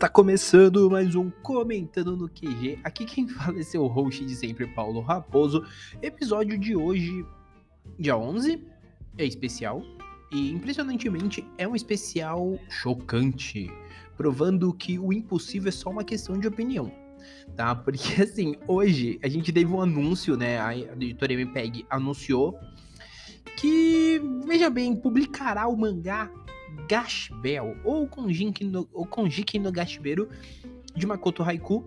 Está começando mais um Comentando no QG. Aqui quem fala é seu host de sempre, Paulo Raposo. Episódio de hoje, dia 11, é especial. E impressionantemente é um especial chocante, provando que o impossível é só uma questão de opinião. Tá? Porque assim, hoje a gente teve um anúncio, né? A editora MPEG anunciou que, veja bem, publicará o mangá Gashbel, ou Konjiki no, ou Konjiki no Gashiberu, de Makoto Haiku,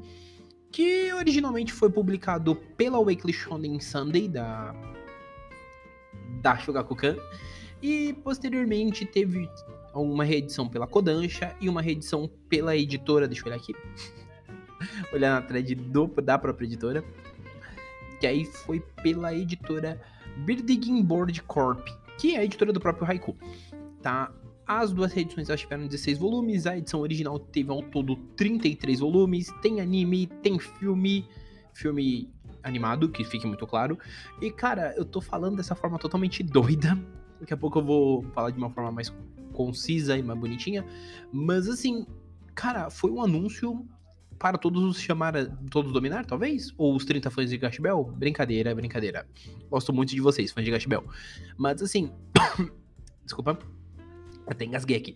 que originalmente foi publicado pela Weekly Shonen Sunday, da, da Shogakukan, e posteriormente teve uma reedição pela Kodansha e uma reedição pela editora, deixa eu olhar aqui, olhar na thread do, da própria editora, que aí foi pela editora Birdigin Board Corp, que é a editora do próprio Haiku, tá? As duas reedições elas tiveram 16 volumes, a edição original teve ao todo 33 volumes, tem anime, tem filme, filme animado, que fique muito claro. E cara, eu tô falando dessa forma totalmente doida. Daqui a pouco eu vou falar de uma forma mais concisa e mais bonitinha. Mas assim, cara, foi um anúncio para todos os chamar, todos dominar, talvez? Ou os 30 fãs de Gash Bell? Brincadeira, brincadeira. Gosto muito de vocês, fãs de Gash Bell. Mas assim, desculpa. Até engasguei aqui.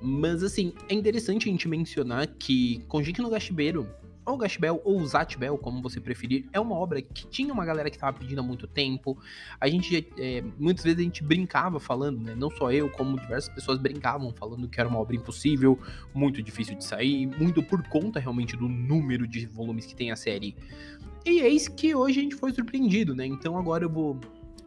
Mas assim, é interessante a gente mencionar que Konjiki no Gashibeiro, ou Gashbel, ou Zatbel, como você preferir, é uma obra que tinha uma galera que estava pedindo há muito tempo. A gente, é, muitas vezes a gente brincava falando, né? Não só eu, como diversas pessoas brincavam falando que era uma obra impossível, muito difícil de sair, muito por conta realmente do número de volumes que tem a série. E eis que hoje a gente foi surpreendido, né? Então agora eu vou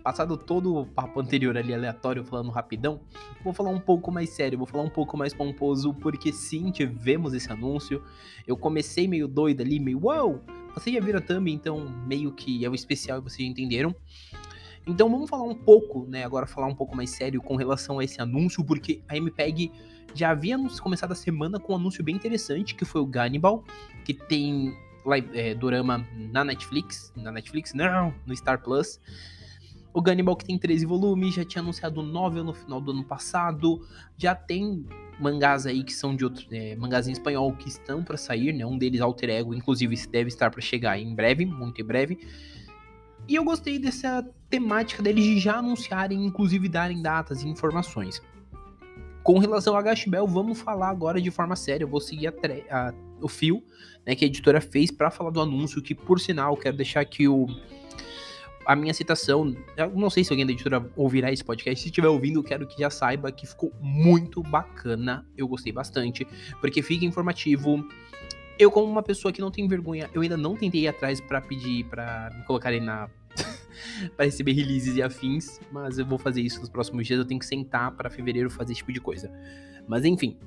passado todo o papo anterior ali aleatório falando rapidão, vou falar um pouco mais sério, vou falar um pouco mais pomposo, porque sim, tivemos esse anúncio. Eu comecei meio doido ali, meio uau! Vocês já viram a thumb, então meio que é o especial e vocês entenderam. Então vamos falar um pouco, né, agora falar um pouco mais sério com relação a esse anúncio, porque a MPEG já havia começado a semana com um anúncio bem interessante, que foi o Gannibal, que tem live, é, dorama na Netflix, na Netflix não, no Star Plus, o Gunnibal que tem 13 volumes, já tinha anunciado 9 no final do ano passado, já tem mangás aí que são de outros é, mangás em espanhol que estão para sair, né? Um deles Alter Ego, inclusive deve estar para chegar em breve, muito em breve. E eu gostei dessa temática deles de já anunciarem, inclusive darem datas e informações. Com relação a Gashbel, vamos falar agora de forma séria. Eu vou seguir a, a, o fio né, que a editora fez para falar do anúncio, que por sinal, quero deixar aqui o a minha citação, eu não sei se alguém da editora ouvirá esse podcast, se estiver ouvindo, quero que já saiba que ficou muito bacana, eu gostei bastante, porque fica informativo. Eu, como uma pessoa que não tem vergonha, eu ainda não tentei ir atrás para pedir para me colocarem na. para receber releases e afins, mas eu vou fazer isso nos próximos dias. Eu tenho que sentar para fevereiro fazer esse tipo de coisa. Mas enfim,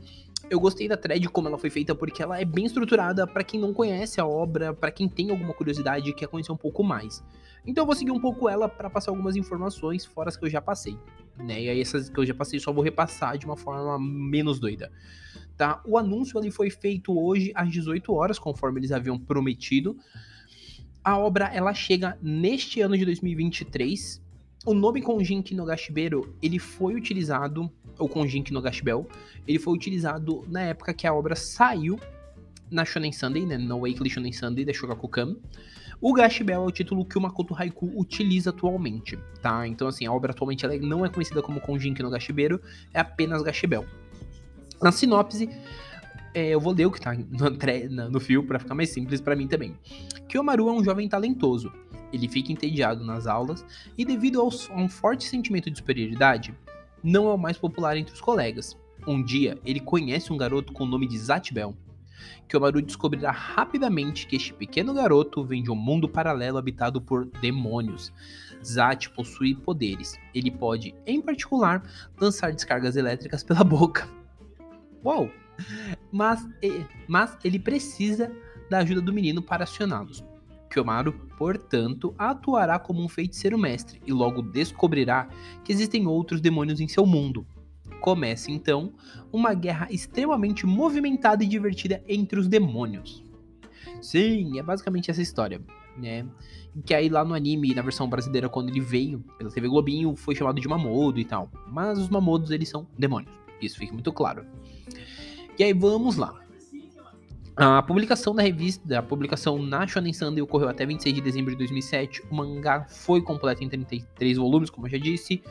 eu gostei da thread como ela foi feita porque ela é bem estruturada para quem não conhece a obra, para quem tem alguma curiosidade e quer conhecer um pouco mais. Então eu vou seguir um pouco ela para passar algumas informações fora as que eu já passei, né? E aí essas que eu já passei só vou repassar de uma forma menos doida. Tá? O anúncio ali foi feito hoje às 18 horas, conforme eles haviam prometido. A obra ela chega neste ano de 2023. O nome Konjinki no Gashibeiro, ele foi utilizado, ou Konjinki no Gashibel, ele foi utilizado na época que a obra saiu na Shonen Sunday, né, no Weekly Shonen Sunday da Shogakukan. O Gashibel é o título que o Makoto Haiku utiliza atualmente, tá? Então, assim, a obra atualmente ela não é conhecida como Konjinki no Gashibeiro, é apenas Gashibel. Na sinopse, é, eu vou ler o que tá no, no fio para ficar mais simples para mim também. Kiyomaru é um jovem talentoso. Ele fica entediado nas aulas e, devido ao, a um forte sentimento de superioridade, não é o mais popular entre os colegas. Um dia, ele conhece um garoto com o nome de Zatbel, Kyomaru descobrirá rapidamente que este pequeno garoto vem de um mundo paralelo habitado por demônios. Zat possui poderes. Ele pode, em particular, lançar descargas elétricas pela boca. Uau! Mas, mas ele precisa da ajuda do menino para acioná-los. Kyomaru, portanto, atuará como um feiticeiro mestre e logo descobrirá que existem outros demônios em seu mundo, Começa então uma guerra extremamente movimentada e divertida entre os demônios. Sim, é basicamente essa história, né? Que aí lá no anime, na versão brasileira, quando ele veio pela TV Globinho, foi chamado de Mamodo e tal. Mas os Mamodos, eles são demônios. Isso fica muito claro. E aí vamos lá. A publicação da revista, a publicação na Shonen Sunday ocorreu até 26 de dezembro de 2007. O mangá foi completo em 33 volumes, como eu já disse.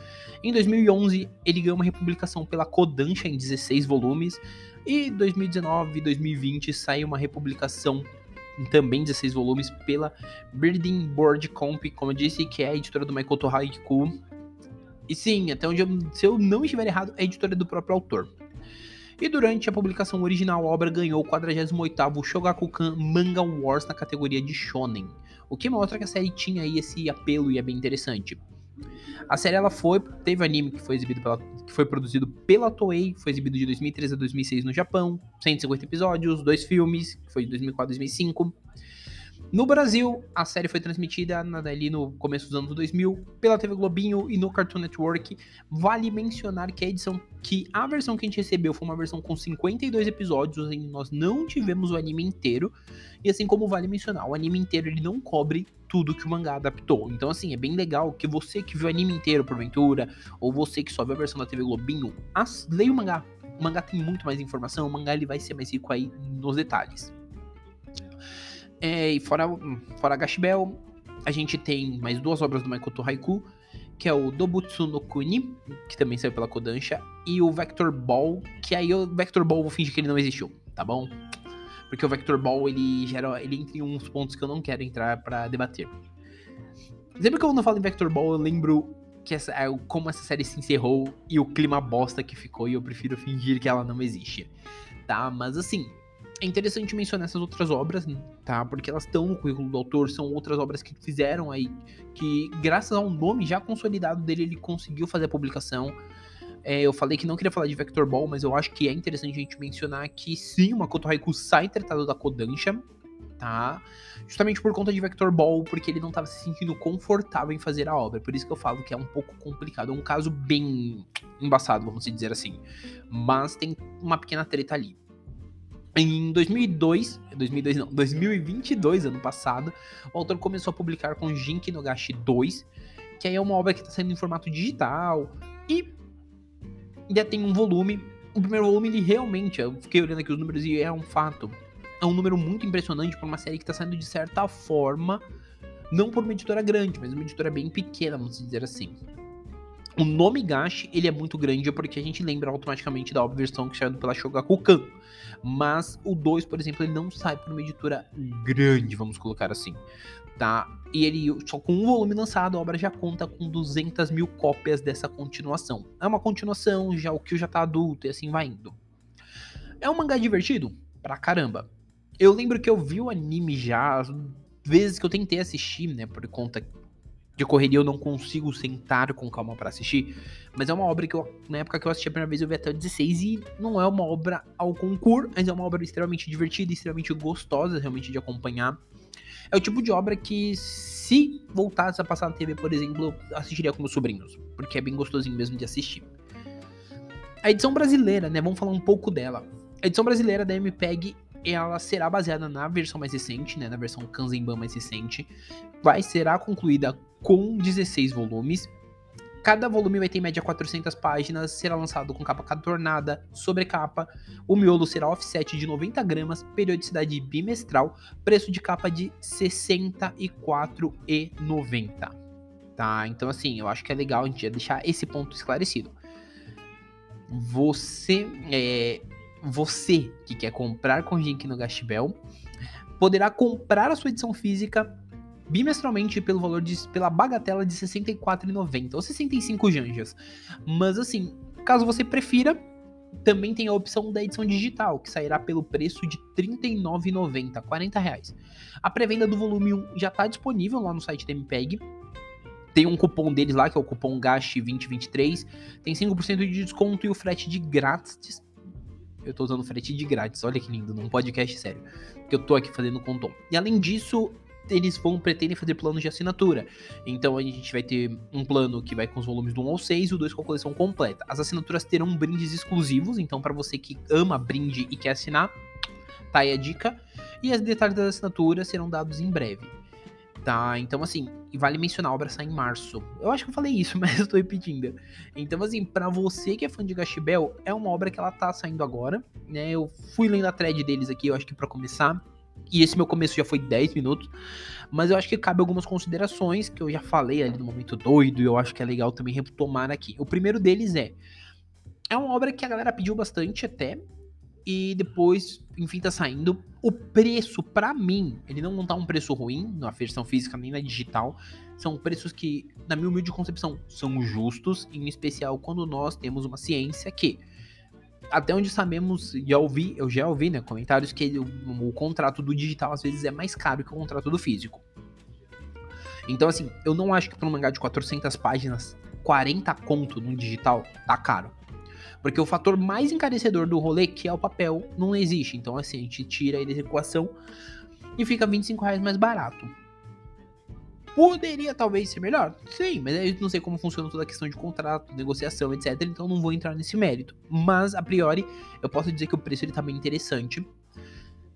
Em 2011, ele ganhou uma republicação pela Kodansha em 16 volumes. E 2019 e 2020 saiu uma republicação também 16 volumes pela Birding Board Comp, como eu disse, que é a editora do Maikoto Haiku. E sim, até onde eu, se eu não estiver errado, é a editora do próprio autor. E durante a publicação original, a obra ganhou o 48º Shogakukan Manga Wars na categoria de Shonen, o que mostra que a série tinha aí esse apelo e é bem interessante. A série ela foi, teve anime que foi exibido pela, que foi produzido pela Toei, foi exibido de 2013 a 2006 no Japão, 150 episódios, dois filmes, que foi de 2004 a 2005. No Brasil, a série foi transmitida ali no começo dos anos 2000 pela TV Globinho e no Cartoon Network. Vale mencionar que a edição, que a versão que a gente recebeu foi uma versão com 52 episódios, em nós não tivemos o anime inteiro. E assim como vale mencionar, o anime inteiro ele não cobre tudo que o mangá adaptou. Então assim, é bem legal que você que viu o anime inteiro porventura, ou você que só viu a versão da TV Globinho, as, leia o mangá. O mangá tem muito mais informação, o mangá ele vai ser mais rico aí nos detalhes. É, e fora, fora Gashbel, a gente tem mais duas obras do Maikoto Haiku, que é o Dobutsu no Kuni, que também saiu pela Kodansha, e o Vector Ball, que aí o Vector Ball vou fingir que ele não existiu, tá bom? Porque o Vector Ball, ele gera, ele entra em uns pontos que eu não quero entrar para debater. Sempre que eu não falo em Vector Ball, eu lembro que essa, é, como essa série se encerrou e o clima bosta que ficou, e eu prefiro fingir que ela não existe. Tá? Mas assim, é interessante mencionar essas outras obras, tá? Porque elas estão no currículo do autor, são outras obras que fizeram aí, que graças ao nome já consolidado dele, ele conseguiu fazer a publicação. É, eu falei que não queria falar de Vector Ball, mas eu acho que é interessante a gente mencionar que sim, o Makoto Haiku sai tratado da Kodansha, tá? Justamente por conta de Vector Ball, porque ele não estava se sentindo confortável em fazer a obra. Por isso que eu falo que é um pouco complicado, é um caso bem embaçado, vamos dizer assim. Mas tem uma pequena treta ali. Em 2002, 2002 não, 2022, ano passado, o autor começou a publicar com Jinki no Gashi 2, que aí é uma obra que está saindo em formato digital e ainda tem um volume. O primeiro volume, ele realmente, eu fiquei olhando aqui os números e é um fato. É um número muito impressionante para uma série que está saindo de certa forma, não por uma editora grande, mas uma editora bem pequena, vamos dizer assim. O nome Gashi, ele é muito grande porque a gente lembra automaticamente da versão que saiu pela Shogakukan. Mas o 2, por exemplo, ele não sai por uma editora grande, vamos colocar assim. Tá? E ele, só com um volume lançado, a obra já conta com 200 mil cópias dessa continuação. É uma continuação, já o que já tá adulto e assim vai indo. É um mangá divertido? Pra caramba. Eu lembro que eu vi o anime já, vezes que eu tentei assistir, né, por conta de correria eu não consigo sentar com calma para assistir. Mas é uma obra que eu, na época que eu assisti a primeira vez, eu vi até o 16 e não é uma obra ao concurso, mas é uma obra extremamente divertida, extremamente gostosa realmente de acompanhar. É o tipo de obra que, se voltasse a passar na TV, por exemplo, eu assistiria com meus sobrinhos, porque é bem gostosinho mesmo de assistir. A edição brasileira, né? Vamos falar um pouco dela. A edição brasileira da MPEG ela será baseada na versão mais recente, né, na versão Kanzenban mais recente. Vai será concluída com 16 volumes. Cada volume vai ter em média 400 páginas, será lançado com capa cadornada, sobrecapa. O miolo será offset de 90 gramas, periodicidade bimestral, preço de capa de R$ 64,90. Tá? Então, assim, eu acho que é legal a gente deixar esse ponto esclarecido. Você é, você que quer comprar com Jink no Gastbel poderá comprar a sua edição física bimestralmente pelo valor de pela bagatela de R$ 64,90 ou 65 janjas. Mas assim, caso você prefira, também tem a opção da edição digital, que sairá pelo preço de R$ 39,90, 40 reais. A pré-venda do volume 1 já está disponível lá no site da MPEG. Tem um cupom deles lá, que é o cupom GASH2023. Tem 5% de desconto e o frete de grátis eu tô usando frete de grátis. Olha que lindo, num podcast sério. Que eu tô aqui fazendo com Tom. E além disso, eles vão pretendem fazer planos de assinatura. Então a gente vai ter um plano que vai com os volumes do 1 ao 6 e o 2 com a coleção completa. As assinaturas terão brindes exclusivos, então para você que ama brinde e quer assinar, tá aí a dica. E os detalhes das assinaturas serão dados em breve. Tá, então assim, vale mencionar, a obra sai em março. Eu acho que eu falei isso, mas eu tô repetindo. Então assim, para você que é fã de Gashibel, é uma obra que ela tá saindo agora, né? Eu fui lendo a thread deles aqui, eu acho que para começar, e esse meu começo já foi 10 minutos, mas eu acho que cabe algumas considerações que eu já falei ali no momento doido, e eu acho que é legal também retomar aqui. O primeiro deles é é uma obra que a galera pediu bastante até, e depois, enfim, tá saindo. O preço, para mim, ele não tá um preço ruim na versão física nem na digital. São preços que, na minha humilde concepção, são justos, em especial quando nós temos uma ciência que, até onde sabemos, já ouvi, eu já ouvi, né, comentários que o, o contrato do digital às vezes é mais caro que o contrato do físico. Então, assim, eu não acho que para um mangá de 400 páginas, 40 conto no digital tá caro. Porque o fator mais encarecedor do rolê, que é o papel, não existe. Então, assim, a gente tira ele da equação e fica 25 reais mais barato. Poderia talvez ser melhor? Sim, mas eu não sei como funciona toda a questão de contrato, negociação, etc. Então não vou entrar nesse mérito. Mas, a priori, eu posso dizer que o preço ele tá bem interessante.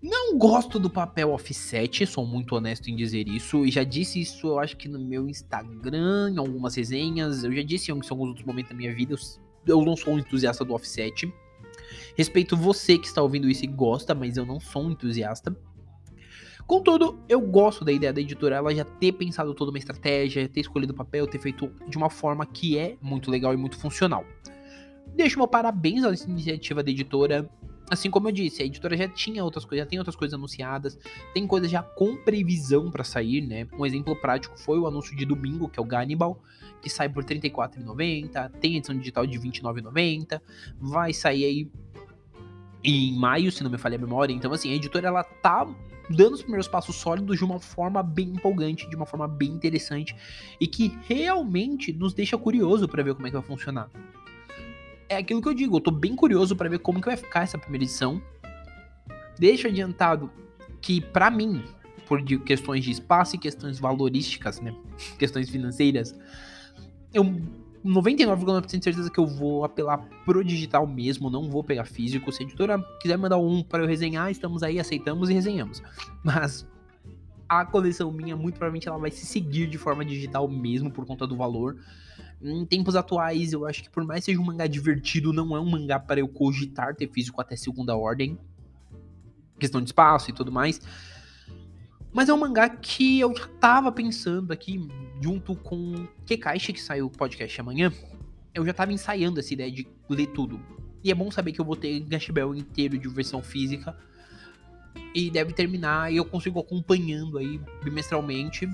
Não gosto do papel offset, sou muito honesto em dizer isso. E já disse isso, eu acho que no meu Instagram, em algumas resenhas. Eu já disse em alguns outros momentos da minha vida. Eu eu não sou um entusiasta do offset. Respeito você que está ouvindo isso e gosta, mas eu não sou um entusiasta. Contudo, eu gosto da ideia da editora ela já ter pensado toda uma estratégia, ter escolhido o papel, ter feito de uma forma que é muito legal e muito funcional. Deixo meu parabéns à iniciativa da editora. Assim como eu disse, a editora já tinha outras coisas, já tem outras coisas anunciadas, tem coisas já com previsão para sair, né? Um exemplo prático foi o anúncio de domingo, que é o Gannibal, que sai por R$ 34,90, tem edição digital de R$ 29,90, vai sair aí em maio, se não me falha a memória. Então, assim, a editora ela tá dando os primeiros passos sólidos de uma forma bem empolgante, de uma forma bem interessante e que realmente nos deixa curioso para ver como é que vai funcionar é aquilo que eu digo, eu tô bem curioso para ver como que vai ficar essa primeira edição. Deixo adiantado que para mim, por questões de espaço e questões valorísticas, né, questões financeiras, eu 99,9% de certeza que eu vou apelar pro digital mesmo, não vou pegar físico. Se a editora quiser mandar um para eu resenhar, estamos aí, aceitamos e resenhamos. Mas a coleção minha, muito provavelmente, ela vai se seguir de forma digital mesmo por conta do valor. Em tempos atuais, eu acho que por mais seja um mangá divertido, não é um mangá para eu cogitar ter físico até segunda ordem. Questão de espaço e tudo mais. Mas é um mangá que eu já tava pensando aqui, junto com Kekaishi, que saiu o podcast amanhã. Eu já tava ensaiando essa ideia de ler tudo. E é bom saber que eu vou ter Gashbel inteiro de versão física. E deve terminar e eu consigo acompanhando aí bimestralmente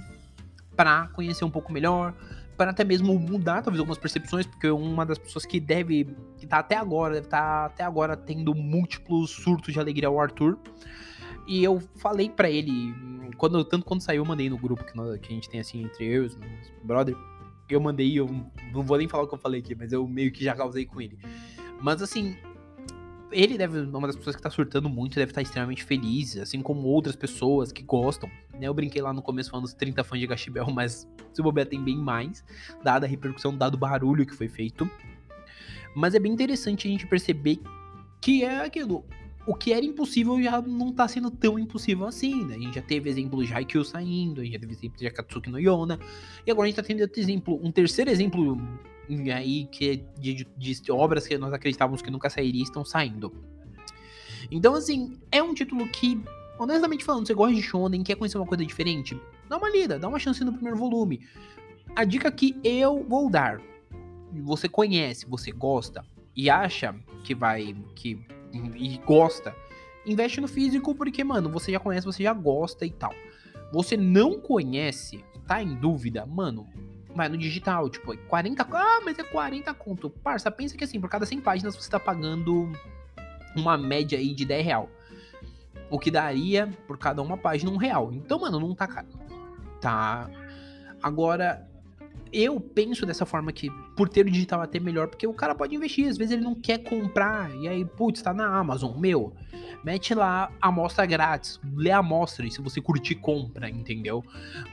para conhecer um pouco melhor, para até mesmo mudar talvez algumas percepções, porque uma das pessoas que deve que tá até agora, deve tá até agora tendo múltiplos surtos de alegria ao Arthur. E eu falei para ele, quando tanto quando saiu, eu mandei no grupo que, nós, que a gente tem assim entre eu e os brother. Eu mandei, eu não vou nem falar o que eu falei aqui, mas eu meio que já causei com ele. Mas assim, ele deve, uma das pessoas que tá surtando muito, deve estar tá extremamente feliz, assim como outras pessoas que gostam. Né? Eu brinquei lá no começo falando dos 30 fãs de Gashibel, mas se bobear tem bem mais, dada a repercussão, dado o barulho que foi feito. Mas é bem interessante a gente perceber que é aquilo. O que era impossível já não tá sendo tão impossível assim, né? A gente já teve exemplos de Haikyuu saindo, a gente já teve exemplos de Akatsuki no Yona, e agora a gente tá tendo outro exemplo, um terceiro exemplo aí que é de, de, de obras que nós acreditávamos que nunca sairiam estão saindo. Então, assim, é um título que, honestamente falando, você gosta de Shonen, quer conhecer uma coisa diferente? Dá uma lida, dá uma chance no primeiro volume. A dica que eu vou dar, você conhece, você gosta e acha que vai, que e gosta, investe no físico porque, mano, você já conhece, você já gosta e tal. Você não conhece, tá em dúvida, mano, vai no digital, tipo, 40, ah, mas é 40 conto. Parça, pensa que assim, por cada 100 páginas você tá pagando uma média aí de 10 real. O que daria por cada uma página um real. Então, mano, não tá caro. Tá. Agora, eu penso dessa forma que por ter o digital até melhor, porque o cara pode investir, às vezes ele não quer comprar, e aí, putz, tá na Amazon, meu, mete lá a amostra grátis, lê a amostra e se você curtir, compra, entendeu?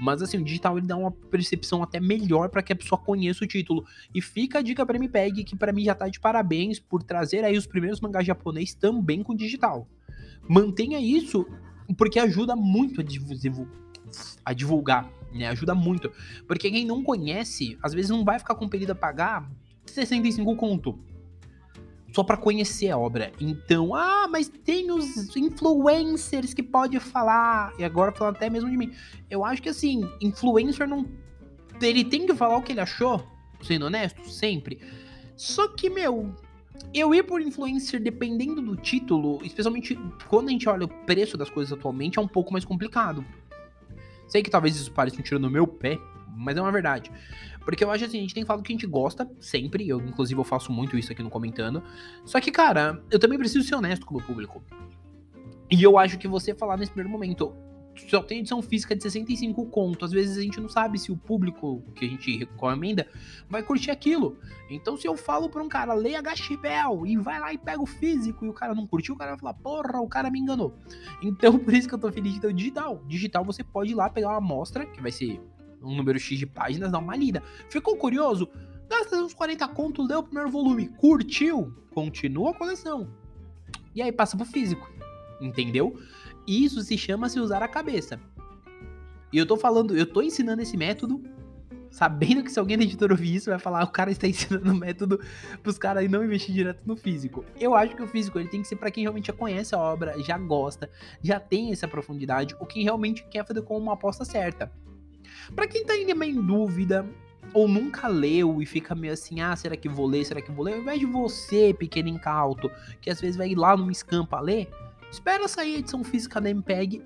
Mas assim, o digital ele dá uma percepção até melhor para que a pessoa conheça o título. E fica a dica para MPEG, que para mim já tá de parabéns por trazer aí os primeiros mangás japonês também com digital. Mantenha isso, porque ajuda muito a a divulgar, né? Ajuda muito. Porque quem não conhece, às vezes não vai ficar compelido a pagar 65 conto. Só para conhecer a obra. Então, ah, mas tem os influencers que pode falar. E agora falando até mesmo de mim. Eu acho que assim, influencer não. Ele tem que falar o que ele achou, sendo honesto, sempre. Só que, meu, eu ir por influencer dependendo do título, especialmente quando a gente olha o preço das coisas atualmente, é um pouco mais complicado. Sei que talvez isso pareça um tiro no meu pé, mas é uma verdade. Porque eu acho assim, a gente tem que falar do que a gente gosta, sempre. Eu, inclusive, eu faço muito isso aqui no comentando. Só que, cara, eu também preciso ser honesto com o meu público. E eu acho que você falar nesse primeiro momento, só tem edição física de 65 conto. Às vezes a gente não sabe se o público que a gente recomenda vai curtir aquilo. Então, se eu falo pra um cara, leia Gashibel e vai lá e pega o físico e o cara não curtiu, o cara vai falar, porra, o cara me enganou. Então, por isso que eu tô feliz de ter o digital. Digital você pode ir lá pegar uma amostra, que vai ser um número X de páginas, dar uma lida. Ficou curioso? Gasta uns 40 conto, lê o primeiro volume. Curtiu? Continua a coleção. E aí passa pro físico. Entendeu? Isso se chama se usar a cabeça. E eu tô falando, eu tô ensinando esse método, sabendo que se alguém da editora ouvir isso, vai falar, o cara está ensinando o método pros caras não investir direto no físico. Eu acho que o físico ele tem que ser para quem realmente já conhece a obra, já gosta, já tem essa profundidade, ou quem realmente quer fazer com uma aposta certa. Para quem tá ainda meio em dúvida, ou nunca leu e fica meio assim, ah, será que vou ler, será que vou ler? Ao invés de você, pequeno incauto, que às vezes vai ir lá no escampa ler, espera sair a edição física da MPEG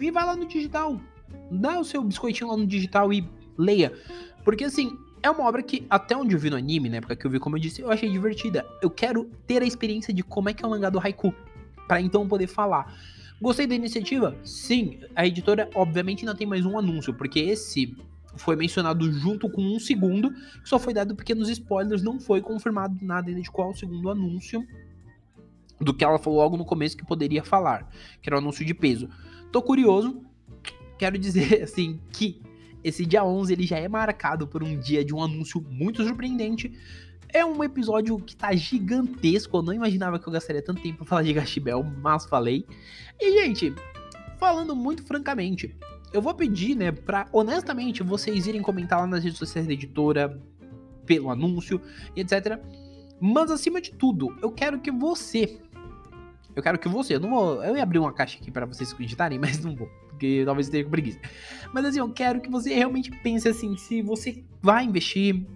e vai lá no digital. Dá o seu biscoitinho lá no digital e leia. Porque assim, é uma obra que, até onde eu vi no anime, na época que eu vi, como eu disse, eu achei divertida. Eu quero ter a experiência de como é que é o mangá do Haiku, para então poder falar. Gostei da iniciativa? Sim. A editora, obviamente, ainda tem mais um anúncio, porque esse foi mencionado junto com um segundo, que só foi dado pequenos spoilers, não foi confirmado nada ainda de qual o segundo anúncio do que ela falou logo no começo que poderia falar, que era o um anúncio de peso. Tô curioso, quero dizer assim que esse dia 11 ele já é marcado por um dia de um anúncio muito surpreendente, é um episódio que tá gigantesco. Eu não imaginava que eu gastaria tanto tempo pra falar de Gashibel, mas falei. E, gente, falando muito francamente, eu vou pedir, né, pra honestamente vocês irem comentar lá nas redes sociais da editora, pelo anúncio e etc. Mas acima de tudo, eu quero que você. Eu quero que você. Eu não vou. Eu ia abrir uma caixa aqui para vocês digitarem, mas não vou. Porque talvez tenha com preguiça. Mas assim, eu quero que você realmente pense assim: se você vai investir,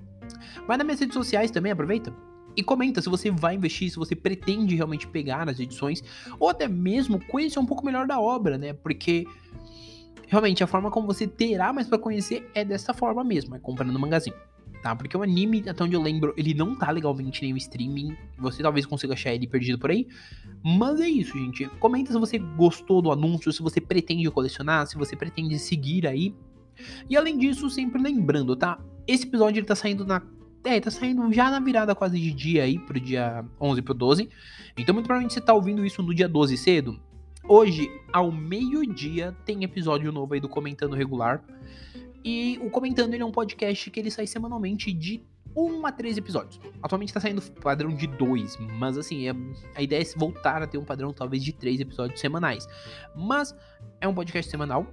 Vai nas minhas redes sociais também, aproveita. E comenta se você vai investir, se você pretende realmente pegar nas edições, ou até mesmo conhecer um pouco melhor da obra, né? Porque realmente a forma como você terá mais para conhecer é dessa forma mesmo, é comprando no mangazinho. Tá? Porque o anime, até onde eu lembro, ele não tá legalmente nem no streaming. Você talvez consiga achar ele perdido por aí. Mas é isso, gente. Comenta se você gostou do anúncio, se você pretende colecionar, se você pretende seguir aí. E além disso, sempre lembrando, tá? Esse episódio ele tá saindo na é, tá saindo já na virada quase de dia aí, pro dia 11 pro 12. Então, muito provavelmente você tá ouvindo isso no dia 12 cedo. Hoje, ao meio-dia, tem episódio novo aí do Comentando Regular. E o Comentando ele é um podcast que ele sai semanalmente de 1 a 3 episódios. Atualmente tá saindo padrão de 2, mas assim, é, a ideia é voltar a ter um padrão talvez de 3 episódios semanais. Mas é um podcast semanal,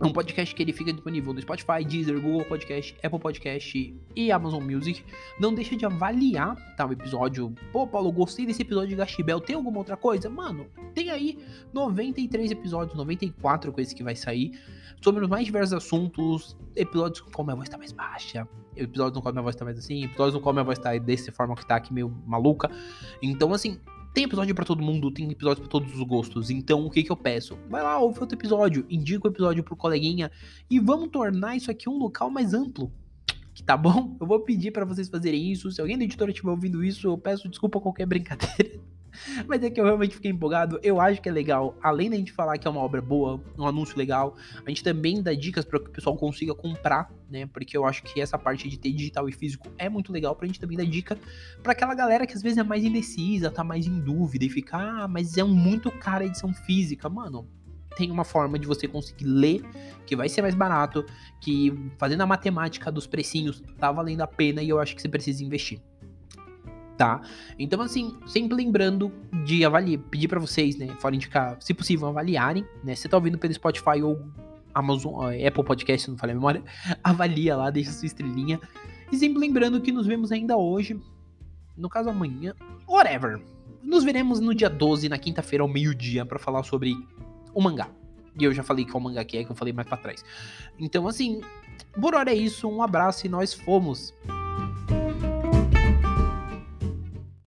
é um podcast que ele fica disponível no Spotify, Deezer, Google Podcast, Apple Podcast e Amazon Music. Não deixa de avaliar, tá, o episódio. Pô, Paulo, gostei desse episódio de Gastibel. Tem alguma outra coisa? Mano, tem aí 93 episódios, 94 com esse que vai sair, sobre os mais diversos assuntos, episódios com minha voz tá mais baixa, episódios no qual minha voz tá mais assim, episódios no qual minha voz tá desse forma que tá aqui meio maluca. Então, assim, tem episódio para todo mundo, tem episódio para todos os gostos. Então, o que que eu peço? Vai lá, ouve outro episódio, indica o episódio pro coleguinha e vamos tornar isso aqui um local mais amplo. Tá bom? Eu vou pedir para vocês fazerem isso. Se alguém da editora estiver ouvindo isso, eu peço desculpa qualquer brincadeira. Mas é que eu realmente fiquei empolgado. Eu acho que é legal, além da gente falar que é uma obra boa, um anúncio legal, a gente também dá dicas para que o pessoal consiga comprar, né? Porque eu acho que essa parte de ter digital e físico é muito legal pra gente também dar dica para aquela galera que às vezes é mais indecisa, tá mais em dúvida e fica, ah, mas é muito cara a edição física. Mano, tem uma forma de você conseguir ler, que vai ser mais barato, que fazendo a matemática dos precinhos tá valendo a pena e eu acho que você precisa investir tá? Então, assim, sempre lembrando de avaliar, pedir para vocês, né, fora indicar, se possível, avaliarem, né? Se tá ouvindo pelo Spotify ou Amazon, Apple Podcast, não falei a memória, avalia lá, deixa sua estrelinha. E sempre lembrando que nos vemos ainda hoje, no caso amanhã, whatever. Nos veremos no dia 12, na quinta-feira, ao meio-dia, para falar sobre o mangá. E eu já falei qual mangá que é, que eu falei mais pra trás. Então, assim, por hora é isso, um abraço e nós fomos.